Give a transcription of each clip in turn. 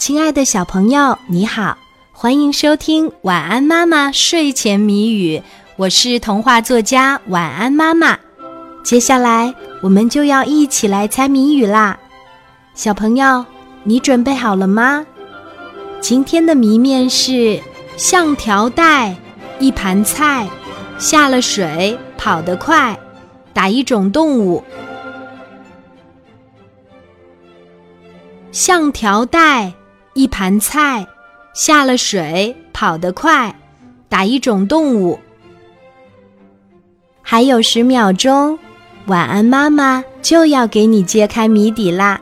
亲爱的小朋友，你好，欢迎收听《晚安妈妈睡前谜语》，我是童话作家晚安妈妈。接下来我们就要一起来猜谜语啦，小朋友，你准备好了吗？今天的谜面是像条带，一盘菜，下了水跑得快，打一种动物。像条带，一盘菜，下了水跑得快，打一种动物。还有十秒钟，晚安妈妈就要给你揭开谜底啦！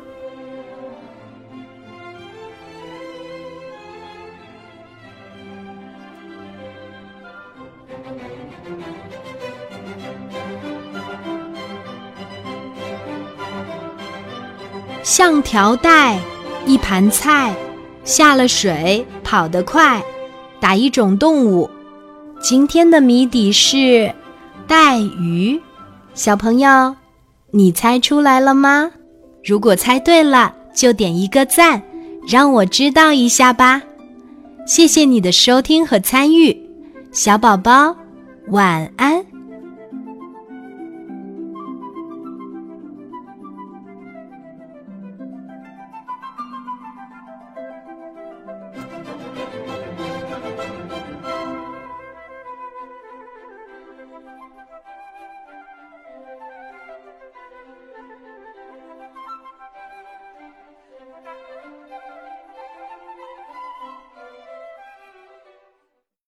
像条带，一盘菜，下了水跑得快，打一种动物。今天的谜底是带鱼。小朋友，你猜出来了吗？如果猜对了，就点一个赞，让我知道一下吧。谢谢你的收听和参与，小宝宝，晚安。